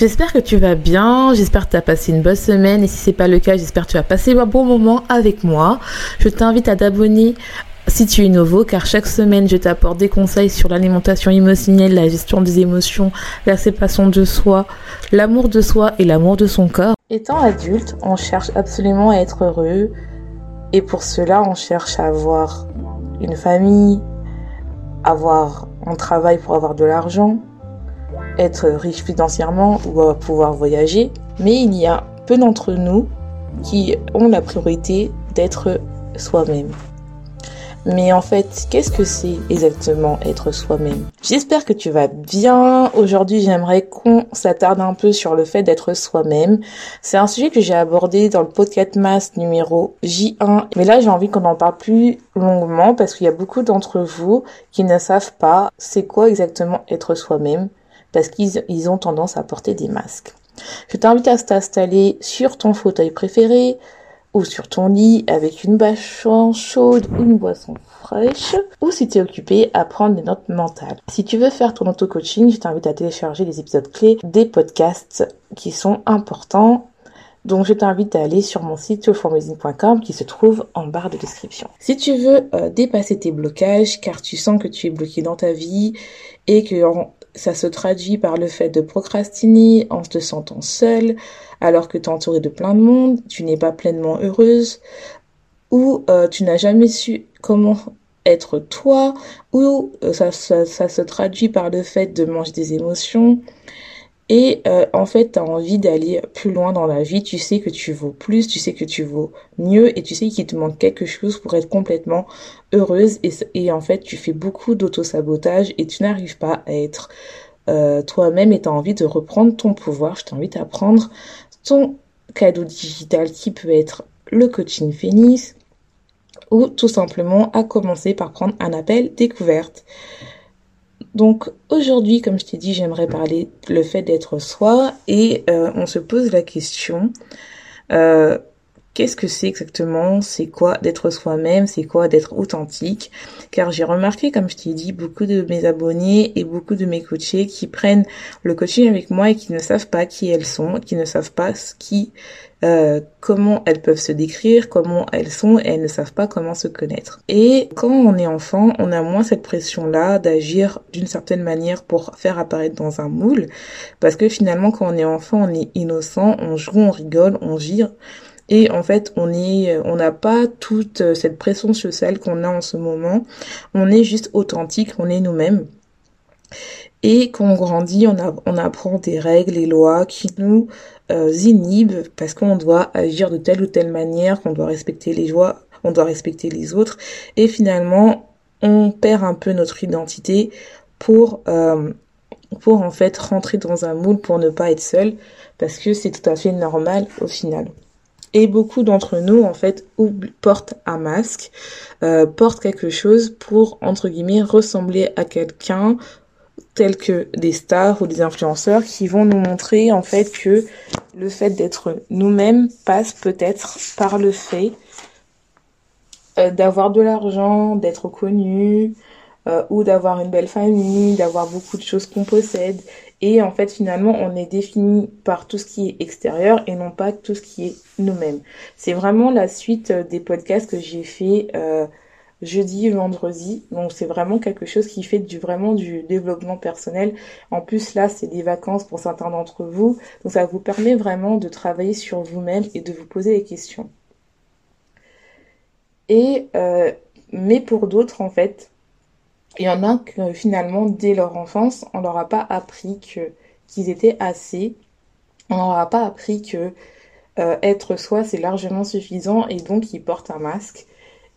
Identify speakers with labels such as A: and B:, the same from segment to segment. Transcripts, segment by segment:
A: J'espère que tu vas bien, j'espère que tu as passé une bonne semaine et si c'est pas le cas, j'espère que tu vas passer un bon moment avec moi. Je t'invite à t'abonner si tu es nouveau, car chaque semaine, je t'apporte des conseils sur l'alimentation émotionnelle, la gestion des émotions, la séparation de soi, l'amour de soi et l'amour de son corps. Étant adulte, on cherche absolument à être heureux et pour cela, on cherche à avoir une famille, avoir un travail pour avoir de l'argent, être riche financièrement ou pouvoir voyager, mais il y a peu d'entre nous qui ont la priorité d'être soi-même. Mais en fait, qu'est-ce que c'est exactement être soi-même? J'espère que tu vas bien. Aujourd'hui, j'aimerais qu'on s'attarde un peu sur le fait d'être soi-même. C'est un sujet que j'ai abordé dans le podcast mass numéro J1. Mais là, j'ai envie qu'on en parle plus longuement parce qu'il y a beaucoup d'entre vous qui ne savent pas c'est quoi exactement être soi-même parce qu'ils ont tendance à porter des masques. Je t'invite à t'installer sur ton fauteuil préféré ou sur ton lit avec une bâche chaude ou une boisson fraîche ou si tu es occupé à prendre des notes mentales. Si tu veux faire ton auto-coaching, je t'invite à télécharger les épisodes clés des podcasts qui sont importants donc je t'invite à aller sur mon site soulformusing.com qui se trouve en barre de description. Si tu veux euh, dépasser tes blocages car tu sens que tu es bloqué dans ta vie et que ça se traduit par le fait de procrastiner en te sentant seule, alors que tu es entourée de plein de monde, tu n'es pas pleinement heureuse, ou euh, tu n'as jamais su comment être toi, ou euh, ça, ça, se traduit par le fait de manger des émotions, et euh, en fait, tu as envie d'aller plus loin dans la vie, tu sais que tu vaux plus, tu sais que tu vaux mieux et tu sais qu'il te manque quelque chose pour être complètement heureuse et, en fait, tu fais beaucoup d'auto-sabotage et tu n'arrives pas à être euh, toi-même et tu as envie de reprendre ton pouvoir. Je t'invite à prendre ton cadeau digital qui peut être le coaching Phoenix ou tout simplement à commencer par prendre un appel découverte. Donc aujourd'hui, comme je t'ai dit, j'aimerais parler le fait d'être soi et euh, on se pose la question euh, qu'est-ce que c'est exactement? C'est quoi d'être soi-même? C'est quoi d'être authentique? Car j'ai remarqué, comme je t'ai dit, beaucoup de mes abonnés et beaucoup de mes coachés qui prennent le coaching avec moi et qui ne savent pas qui elles sont, qui ne savent pas ce qui euh, comment elles peuvent se décrire, comment elles sont, et elles ne savent pas comment se connaître. Et quand on est enfant, on a moins cette pression-là d'agir d'une certaine manière pour faire apparaître dans un moule, parce que finalement, quand on est enfant, on est innocent, on joue, on rigole, on gire. Et en fait, on est, on n'a pas toute cette pression sociale qu'on a en ce moment. On est juste authentique, on est nous-mêmes. Et quand on grandit, on, apprend des règles et lois qui nous euh, inhibent parce qu'on doit agir de telle ou telle manière, qu'on doit respecter les joies, on doit respecter les autres. Et finalement, on perd un peu notre identité pour, euh, pour en fait rentrer dans un moule pour ne pas être seul parce que c'est tout à fait normal au final. Et beaucoup d'entre nous, en fait, portent un masque, euh, portent quelque chose pour, entre guillemets, ressembler à quelqu'un, tels que des stars ou des influenceurs qui vont nous montrer en fait que le fait d'être nous-mêmes passe peut-être par le fait euh, d'avoir de l'argent, d'être connu, euh, ou d'avoir une belle famille, d'avoir beaucoup de choses qu'on possède. Et en fait, finalement, on est défini par tout ce qui est extérieur et non pas tout ce qui est nous-mêmes. C'est vraiment la suite euh, des podcasts que j'ai fait jeudi et vendredi. Donc c'est vraiment quelque chose qui fait du vraiment du développement personnel. En plus là, c'est des vacances pour certains d'entre vous. Donc ça vous permet vraiment de travailler sur vous-même et de vous poser des questions. Et euh, Mais pour d'autres, en fait, il y en a que finalement, dès leur enfance, on leur a pas appris que qu'ils étaient assez. On leur a pas appris que euh, être soi, c'est largement suffisant et donc ils portent un masque.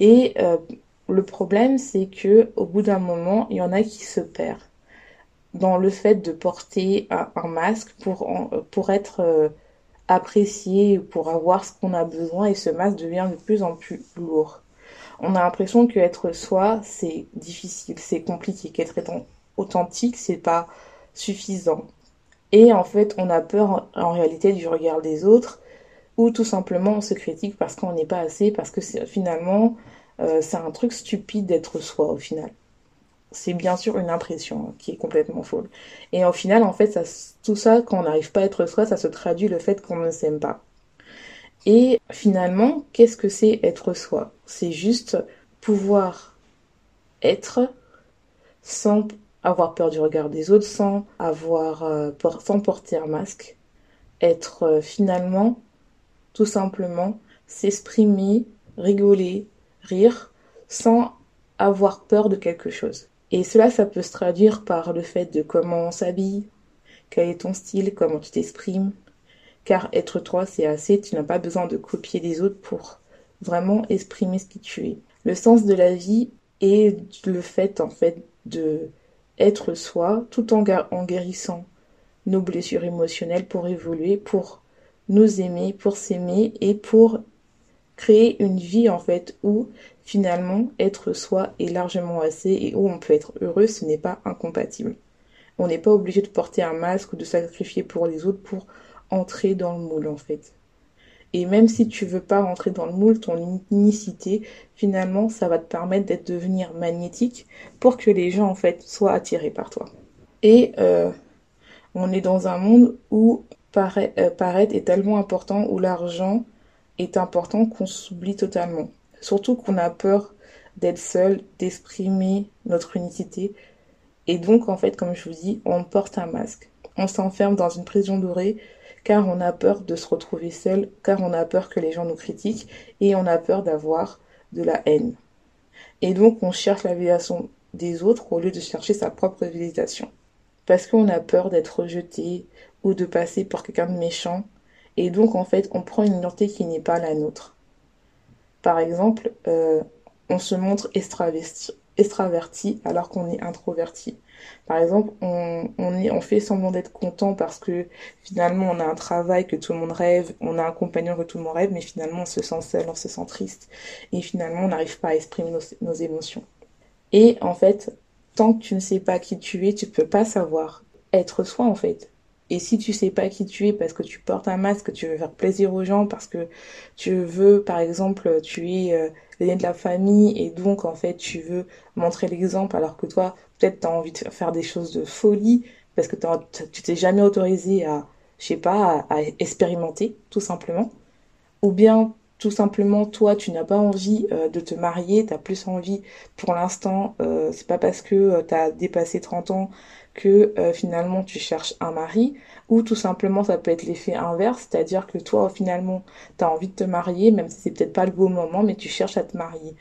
A: Et euh, le problème, c'est que au bout d'un moment, il y en a qui se perdent dans le fait de porter un, masque pour, pour être euh, apprécié, pour avoir ce qu'on a besoin et ce masque devient de plus en plus lourd. On a l'impression que être soi, c'est difficile, c'est compliqué, qu'être authentique, c'est pas suffisant. Et en fait, on a peur en réalité du regard des autres ou tout simplement on se critique parce qu'on n'est pas assez, parce que finalement, euh, c'est un truc stupide d'être soi au final. C'est bien sûr une impression qui est complètement folle. Et au final, en fait, tout ça, quand on n'arrive pas à être soi, ça se traduit le fait qu'on ne s'aime pas. Et finalement, qu'est-ce que c'est être soi? C'est juste pouvoir être sans avoir peur du regard des autres, sans avoir euh, sans porter un masque, être euh, finalement tout simplement s'exprimer, rigoler, rire, sans avoir peur de quelque chose. Et cela, ça peut se traduire par le fait de comment on s'habille, quel est ton style, comment tu t'exprimes. Car être toi, c'est assez, tu n'as pas besoin de copier les autres pour vraiment exprimer ce qui tu es. Le sens de la vie est le fait, en fait, de être soi tout en, en guérissant nos blessures émotionnelles pour évoluer, pour nous aimer, pour s'aimer et pour créer une vie en fait où finalement être soi est largement assez et où on peut être heureux, ce n'est pas incompatible. On n'est pas obligé de porter un masque ou de sacrifier pour les autres pour entrer dans le moule en fait. Et même si tu veux pas rentrer dans le moule, ton unicité, finalement, ça va te permettre d'être devenir magnétique pour que les gens en fait soient attirés par toi. Et euh, on est dans un monde où euh, paraître est tellement important, où l'argent est important qu'on s'oublie totalement. Surtout qu'on a peur d'être seul, d'exprimer notre unicité. Et donc, en fait, comme je vous dis, on porte un masque. On s'enferme dans une prison dorée car on a peur de se retrouver seul, car on a peur que les gens nous critiquent et on a peur d'avoir de la haine. Et donc, on cherche la validation des autres au lieu de chercher sa propre validation. Parce qu'on a peur d'être rejeté, ou de passer pour quelqu'un de méchant. Et donc, en fait, on prend une identité qui n'est pas la nôtre. Par exemple, euh, on se montre extraverti alors qu'on est introverti. Par exemple, on, on fait semblant d'être content parce que finalement on a un travail que tout le monde rêve, on a un compagnon que tout le monde rêve, mais finalement on se sent seul, on se sent triste et finalement on n'arrive pas à exprimer nos, nos, émotions. Et en fait, tant que tu ne sais pas qui tu es, tu peux pas savoir être soi en fait. Et si tu sais pas qui tu es parce que tu portes un masque, tu veux faire plaisir aux gens, parce que tu veux, par exemple, tu es de la famille et donc en fait tu veux montrer l'exemple alors que toi, peut-être tu as envie de faire des choses de folie parce que tu t'es jamais autorisé à, je sais pas, à, expérimenter, tout simplement. Ou bien tout simplement toi tu n'as pas envie euh, de te marier, tu as plus envie pour l'instant, euh, c'est pas parce que euh, tu as dépassé 30 ans que euh, finalement tu cherches un mari, ou tout simplement ça peut être l'effet inverse, c'est-à-dire que toi finalement tu as envie de te marier, même si c'est peut-être pas le beau moment, mais tu cherches à te marier.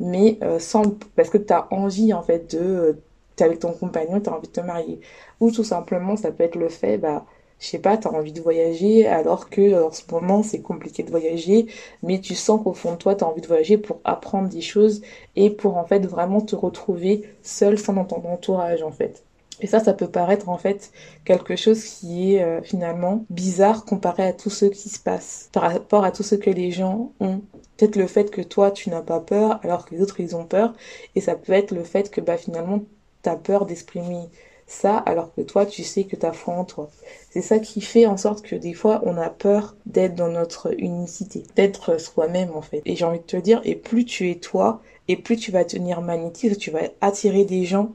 A: Mais euh, sans parce que tu as envie en fait de euh, t'es avec ton compagnon, tu as envie de te marier. Ou tout simplement ça peut être le fait bah je sais pas, tu envie de voyager alors que en ce moment c'est compliqué de voyager, mais tu sens qu'au fond de toi tu as envie de voyager pour apprendre des choses et pour en fait vraiment te retrouver seul sans ton entourage en fait. Et ça, ça peut paraître en fait quelque chose qui est euh, finalement bizarre comparé à tout ce qui se passe, par rapport à tout ce que les gens ont. Peut-être le fait que toi, tu n'as pas peur alors que les autres, ils ont peur. Et ça peut être le fait que bah, finalement, tu as peur d'exprimer ça alors que toi, tu sais que tu as foi en toi. C'est ça qui fait en sorte que des fois, on a peur d'être dans notre unicité, d'être soi-même en fait. Et j'ai envie de te dire, et plus tu es toi, et plus tu vas tenir magnétique, tu vas attirer des gens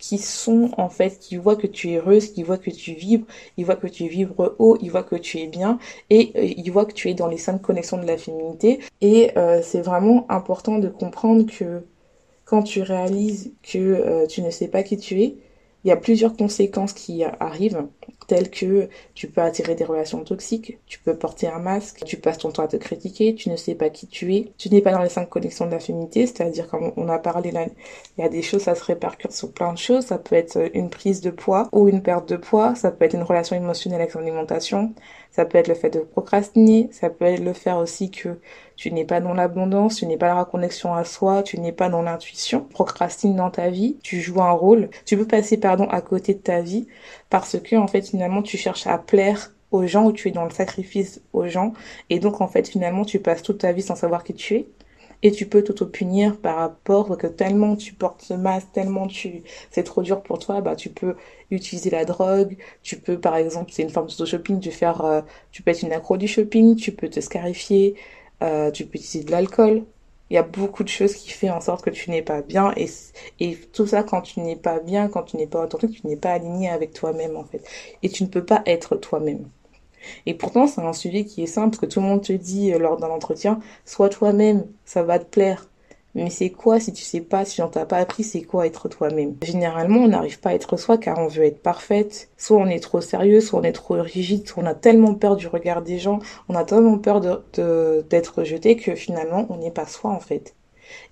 A: qui sont en fait, qui voient que tu es heureuse, qui voient que tu vibres, ils voient que tu vibres haut, ils voient que tu es bien et euh, ils voient que tu es dans les cinq connexions de la féminité. Et euh, c'est vraiment important de comprendre que quand tu réalises que euh, tu ne sais pas qui tu es, il y a plusieurs conséquences qui arrivent. Tels que tu peux attirer des relations toxiques, tu peux porter un masque, tu passes ton temps à te critiquer, tu ne sais pas qui tu es, tu n'es pas dans les cinq connexions de la féminité, c'est-à-dire comme on a parlé là, il y a des choses, ça se répercute sur plein de choses, ça peut être une prise de poids ou une perte de poids, ça peut être une relation émotionnelle avec son alimentation, ça peut être le fait de procrastiner, ça peut être le fait aussi que tu n'es pas dans l'abondance, tu n'es pas dans la connexion à soi, tu n'es pas dans l'intuition, procrastine dans ta vie, tu joues un rôle, tu peux passer pardon à côté de ta vie parce que en fait finalement tu cherches à plaire aux gens ou tu es dans le sacrifice aux gens. Et donc en fait finalement tu passes toute ta vie sans savoir qui tu es et tu peux t'auto-punir par rapport que tellement tu portes ce masque, tellement tu c'est trop dur pour toi, bah tu peux utiliser la drogue, tu peux par exemple, c'est une forme de shopping, tu faire euh, tu peux être une accro du shopping, tu peux te scarifier, euh, tu peux utiliser de l'alcool. Il y a beaucoup de choses qui font en sorte que tu n'es pas bien et, et tout ça quand tu n'es pas bien, quand tu n'es pas authentique, tu n'es pas aligné avec toi-même en fait. Et tu ne peux pas être toi-même. Et pourtant, c'est un sujet qui est simple, parce que tout le monde te dit euh, lors d'un entretien, sois toi-même, ça va te plaire. Mais c'est quoi si tu sais pas, si on t'a pas appris, c'est quoi être toi-même? Généralement, on n'arrive pas à être soi car on veut être parfaite. Soit on est trop sérieux, soit on est trop rigide, soit on a tellement peur du regard des gens, on a tellement peur d'être rejeté que finalement, on n'est pas soi en fait.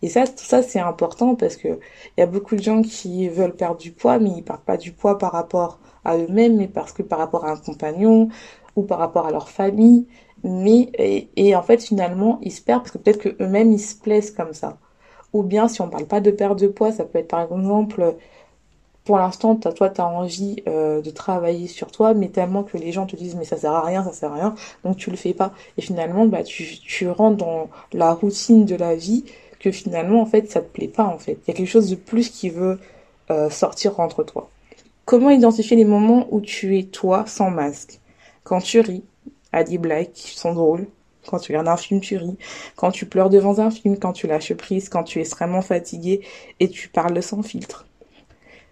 A: Et ça, tout ça, c'est important parce que il y a beaucoup de gens qui veulent perdre du poids, mais ils partent pas du poids par rapport à eux-mêmes, mais parce que par rapport à un compagnon, ou par rapport à leur famille, mais et, en fait finalement ils se perdent parce que peut-être que eux-mêmes ils se plaisent comme ça. Ou bien si on parle pas de perte de poids, ça peut être par exemple pour l'instant toi tu as envie euh, de travailler sur toi mais tellement que les gens te disent mais ça sert à rien, ça sert à rien, donc tu le fais pas et finalement bah tu tu rentres dans la routine de la vie que finalement en fait ça te plaît pas en fait. Il y a quelque chose de plus qui veut euh, sortir entre toi. Comment identifier les moments où tu es toi sans masque? Quand tu ris des blagues qui sont drôles, quand tu regardes un film, tu ris, quand tu pleures devant un film, quand tu lâches prise, quand tu es extrêmement fatigué et tu parles sans filtre.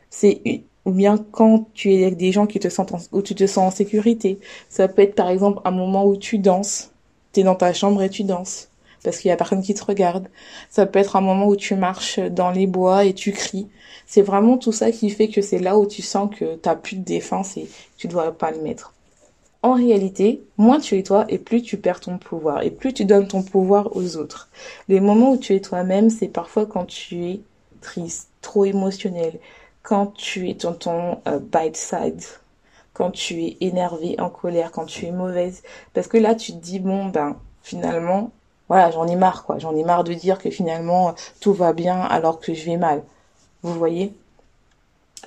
A: C'est ou bien quand tu es avec des gens qui te sentent où tu te sens en sécurité. Ça peut être par exemple un moment où tu danses, tu es dans ta chambre et tu danses parce qu'il y a personne qui te regarde. Ça peut être un moment où tu marches dans les bois et tu cries. C'est vraiment tout ça qui fait que c'est là où tu sens que tu plus de défense et tu dois pas le mettre. En réalité, moins tu es toi et plus tu perds ton pouvoir et plus tu donnes ton pouvoir aux autres. Les moments où tu es toi-même, c'est parfois quand tu es triste, trop émotionnel, quand tu es dans ton euh, bite side, quand tu es énervé, en colère, quand tu es mauvaise. Parce que là, tu te dis, bon, ben, finalement, voilà, j'en ai marre, quoi. J'en ai marre de dire que finalement, tout va bien alors que je vais mal. Vous voyez?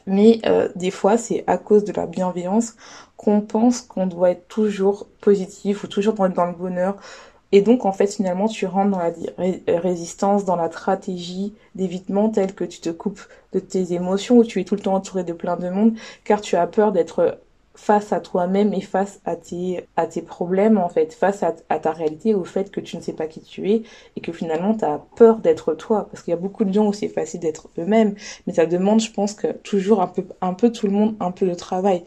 A: Mais euh, des fois, c'est à cause de la bienveillance qu'on pense qu'on doit être toujours positif ou toujours dans, dans le bonheur. Et donc, en fait, finalement, tu rentres dans la résistance, dans la stratégie d'évitement telle que tu te coupes de tes émotions, ou tu es tout le temps entouré de plein de monde, car tu as peur d'être face à toi-même et face à tes, à tes problèmes, en fait, face à, ta réalité, au fait que tu ne sais pas qui tu es et que finalement tu as peur d'être toi. Parce qu'il y a beaucoup de gens où c'est facile d'être eux-mêmes, mais ça demande, je pense, que toujours un peu, un peu tout le monde, un peu de travail.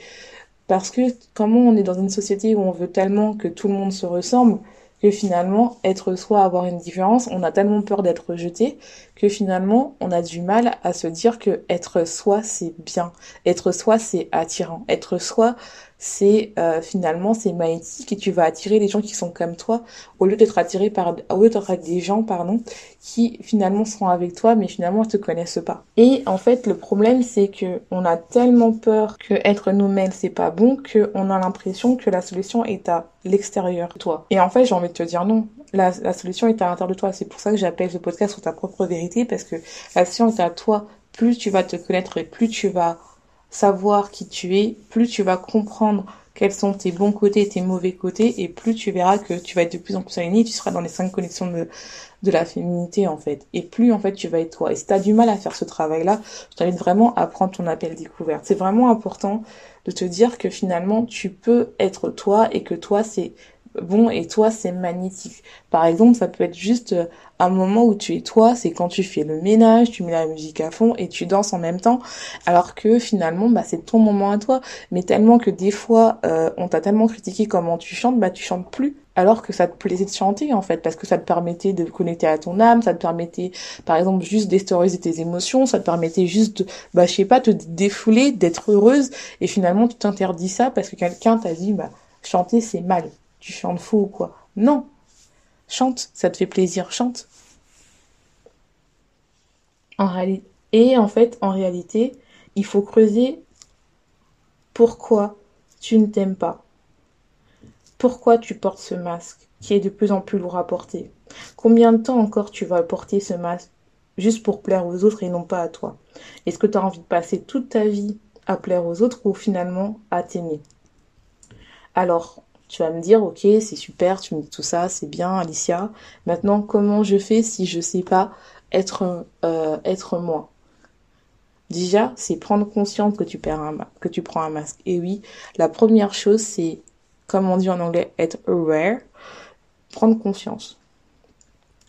A: Parce que comment on est dans une société où on veut tellement que tout le monde se ressemble, que finalement, être soi, avoir une différence, on a tellement peur d'être rejeté que finalement, on a du mal à se dire que être soi, c'est bien. Être soi, c'est attirant. Être soi, c'est euh, finalement c'est magnétique et tu vas attirer les gens qui sont comme toi au lieu d'être attiré par au lieu d'être des gens pardon qui finalement seront avec toi mais finalement ne te connaissent pas. Et en fait le problème c'est que on a tellement peur que être nous-mêmes c'est pas bon que on a l'impression que la solution est à l'extérieur toi. Et en fait j'ai envie de te dire non. La, la solution est à l'intérieur de toi. C'est pour ça que j'appelle ce podcast sur ta propre vérité parce que la solution est à toi. Plus tu vas te connaître et plus tu vas savoir qui tu es, plus tu vas comprendre quels sont tes bons côtés et tes mauvais côtés, et plus tu verras que tu vas être de plus en plus aligné, tu seras dans les cinq connexions de, de la féminité en fait. Et plus en fait tu vas être toi. Et si tu du mal à faire ce travail-là, je t'invite vraiment à prendre ton appel découverte. C'est vraiment important de te dire que finalement tu peux être toi et que toi c'est bon et toi c'est magnétique. Par exemple, ça peut être juste euh, un moment où tu es toi, c'est quand tu fais le ménage, tu mets la musique à fond et tu danses en même temps, alors que finalement bah c'est ton moment à toi. Mais tellement que des fois euh, on t'a tellement critiqué comment tu chantes, bah tu chantes plus alors que ça te plaisait de chanter en fait parce que ça te permettait de connecter à ton âme ça te permettait par exemple juste d'historiser tes émotions ça te permettait juste de, bah je sais pas te défouler d'être heureuse et finalement tu t'interdis ça parce que quelqu'un t'a dit bah chanter c'est mal tu chantes faux ou quoi. Non. Chante ça te fait plaisir chante. En et en fait en réalité il faut creuser pourquoi tu ne t'aimes pas. Pourquoi tu portes ce masque qui est de plus en plus lourd à porter? Combien de temps encore tu vas porter ce masque juste pour plaire aux autres et non pas à toi? Est-ce que tu as envie de passer toute ta vie à plaire aux autres ou finalement à t'aimer? Alors, tu vas me dire, ok, c'est super, tu me dis tout ça, c'est bien, Alicia. Maintenant, comment je fais si je sais pas être, euh, être moi? Déjà, c'est prendre conscience que tu, perds un, que tu prends un masque. Et oui, la première chose, c'est comme on dit en anglais, être aware, prendre conscience.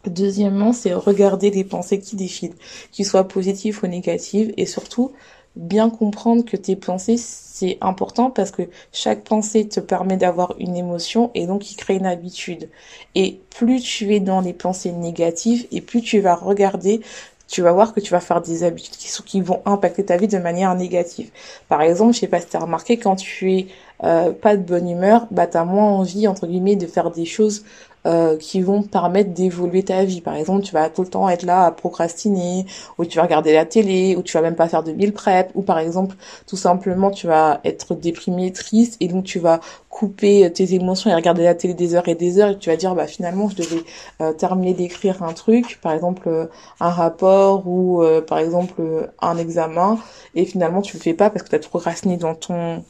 A: Deuxièmement, c'est regarder les pensées qui défilent, qu'ils soient positives ou négatives, et surtout bien comprendre que tes pensées, c'est important parce que chaque pensée te permet d'avoir une émotion et donc il crée une habitude. Et plus tu es dans les pensées négatives et plus tu vas regarder tu vas voir que tu vas faire des habitudes qui, vont impacter ta vie de manière négative. Par exemple, je sais pas si tu as remarqué, quand tu es euh, pas de bonne humeur, bah tu as moins envie, entre guillemets, de faire des choses euh, qui vont permettre d'évoluer ta vie. Par exemple, tu vas tout le temps être là à procrastiner, ou tu vas regarder la télé, ou tu vas même pas faire de meal prep, ou par exemple, tout simplement, tu vas être déprimé, triste, et donc tu vas couper tes émotions et regarder la télé des heures et des heures, et tu vas dire, bah finalement, je devais euh, terminer d'écrire un truc, par exemple euh, un rapport ou par exemple un examen, et finalement tu le fais pas parce que tu as procrastiné dans ton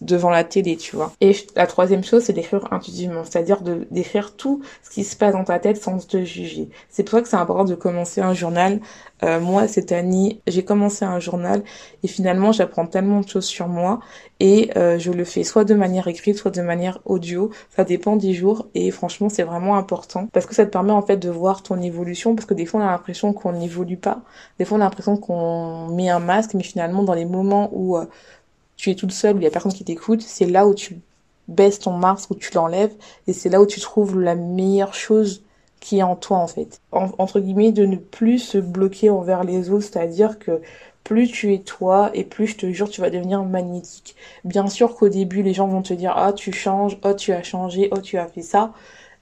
A: devant la télé, tu vois. Et la troisième chose, c'est d'écrire intuitivement, c'est-à-dire de d'écrire tout ce qui se passe dans ta tête sans te juger. C'est pour ça que c'est important de commencer un journal. Euh, moi, cette année, j'ai commencé un journal et finalement, j'apprends tellement de choses sur moi et euh, je le fais soit de manière écrite, soit de manière audio. Ça dépend des jours et franchement, c'est vraiment important parce que ça te permet en fait de voir ton évolution parce que des fois, on a l'impression qu'on n'évolue pas. Des fois, on a l'impression qu'on met un masque, mais finalement, dans les moments où euh, tu es toute seule, où il y a personne qui t'écoute, c'est là où tu baisses ton masque, où tu l'enlèves, et c'est là où tu trouves la meilleure chose qui est en toi en fait. entre guillemets, de ne plus se bloquer envers les autres, c'est-à-dire que plus tu es toi et plus je te jure tu vas devenir magnétique. Bien sûr qu'au début les gens vont te dire ah tu changes, oh tu as changé, oh tu as fait ça.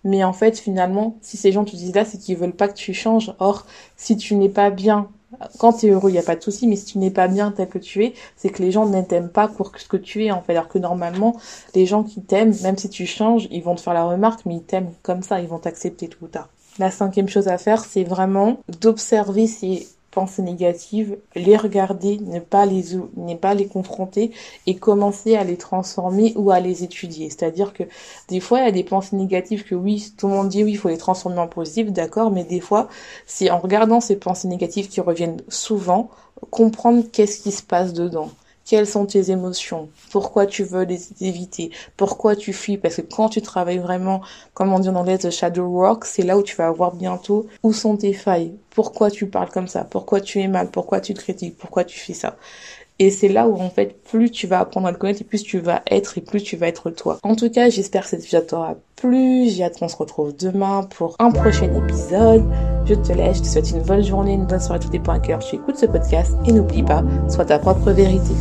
A: Mais en fait finalement si ces gens te disent là c'est qu'ils veulent pas que tu changes. Or si tu n'es pas bien quand tu es heureux, il n'y a pas de souci, mais si tu n'es pas bien tel que tu es, c'est que les gens ne t'aiment pas pour ce que tu es, en fait. Alors que normalement, les gens qui t'aiment, même si tu changes, ils vont te faire la remarque, mais ils t'aiment comme ça, ils vont t'accepter tout ou tard. La cinquième chose à faire, c'est vraiment d'observer ces pensées négatives, les regarder, ne pas les, ne pas les confronter et commencer à les transformer ou à les étudier. C'est-à-dire que des fois, il y a des pensées négatives que oui, tout le monde dit oui, il faut les transformer en positives, d'accord, mais des fois, c'est en regardant ces pensées négatives qui reviennent souvent, comprendre qu'est-ce qui se passe dedans. Quelles sont tes émotions? Pourquoi tu veux les éviter? Pourquoi tu fuis? Parce que quand tu travailles vraiment, comme on dit en anglais, the shadow work, c'est là où tu vas voir bientôt où sont tes failles. Pourquoi tu parles comme ça? Pourquoi tu es mal? Pourquoi tu critiques? Pourquoi tu fais ça? Et c'est là où en fait plus tu vas apprendre à le connaître et plus tu vas être et plus tu vas être toi. En tout cas, j'espère que cette vidéo t'aura plu. J'ai hâte qu'on se retrouve demain pour un prochain épisode. Je te laisse, je te souhaite une bonne journée, une bonne soirée, tout dépend à cœur. Tu écoutes ce podcast et n'oublie pas, sois ta propre vérité.